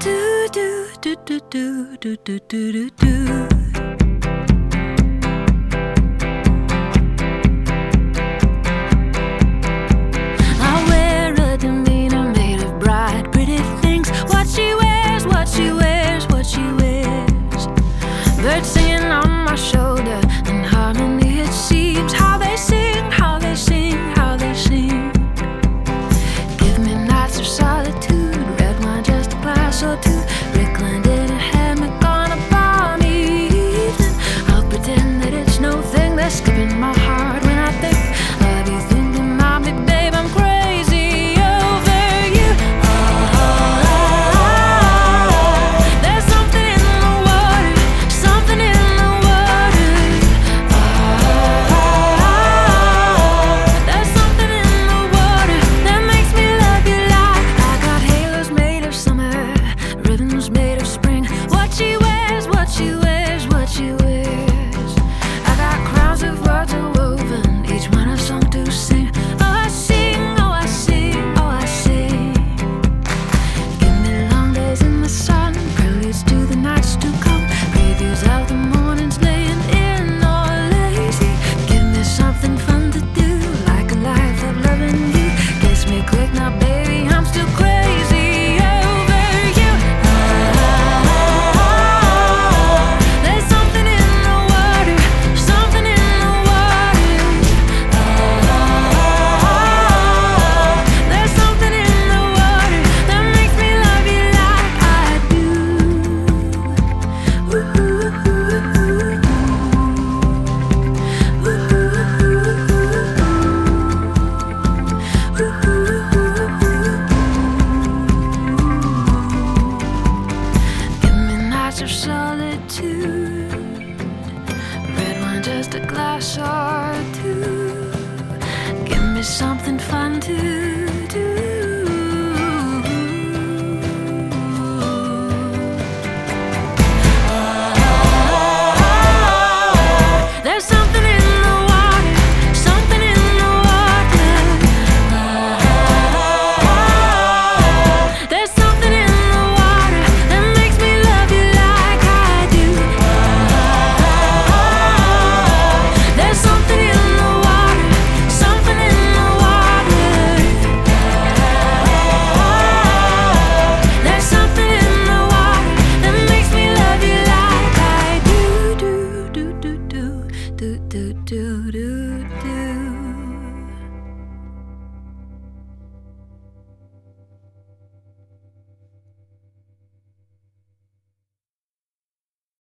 Do do do do do do do do do. I wear a demeanor made of bright, pretty things. What she wears, what she wears, what she wears. Birds singing on my shoulder, in harmony it seems. How they sing, how they sing, how they sing. Give me nights of solitude, to she wears, what she wears. I got crowns of words. of solitude. Red wine, just a glass or two. Give me something fun to. do do do.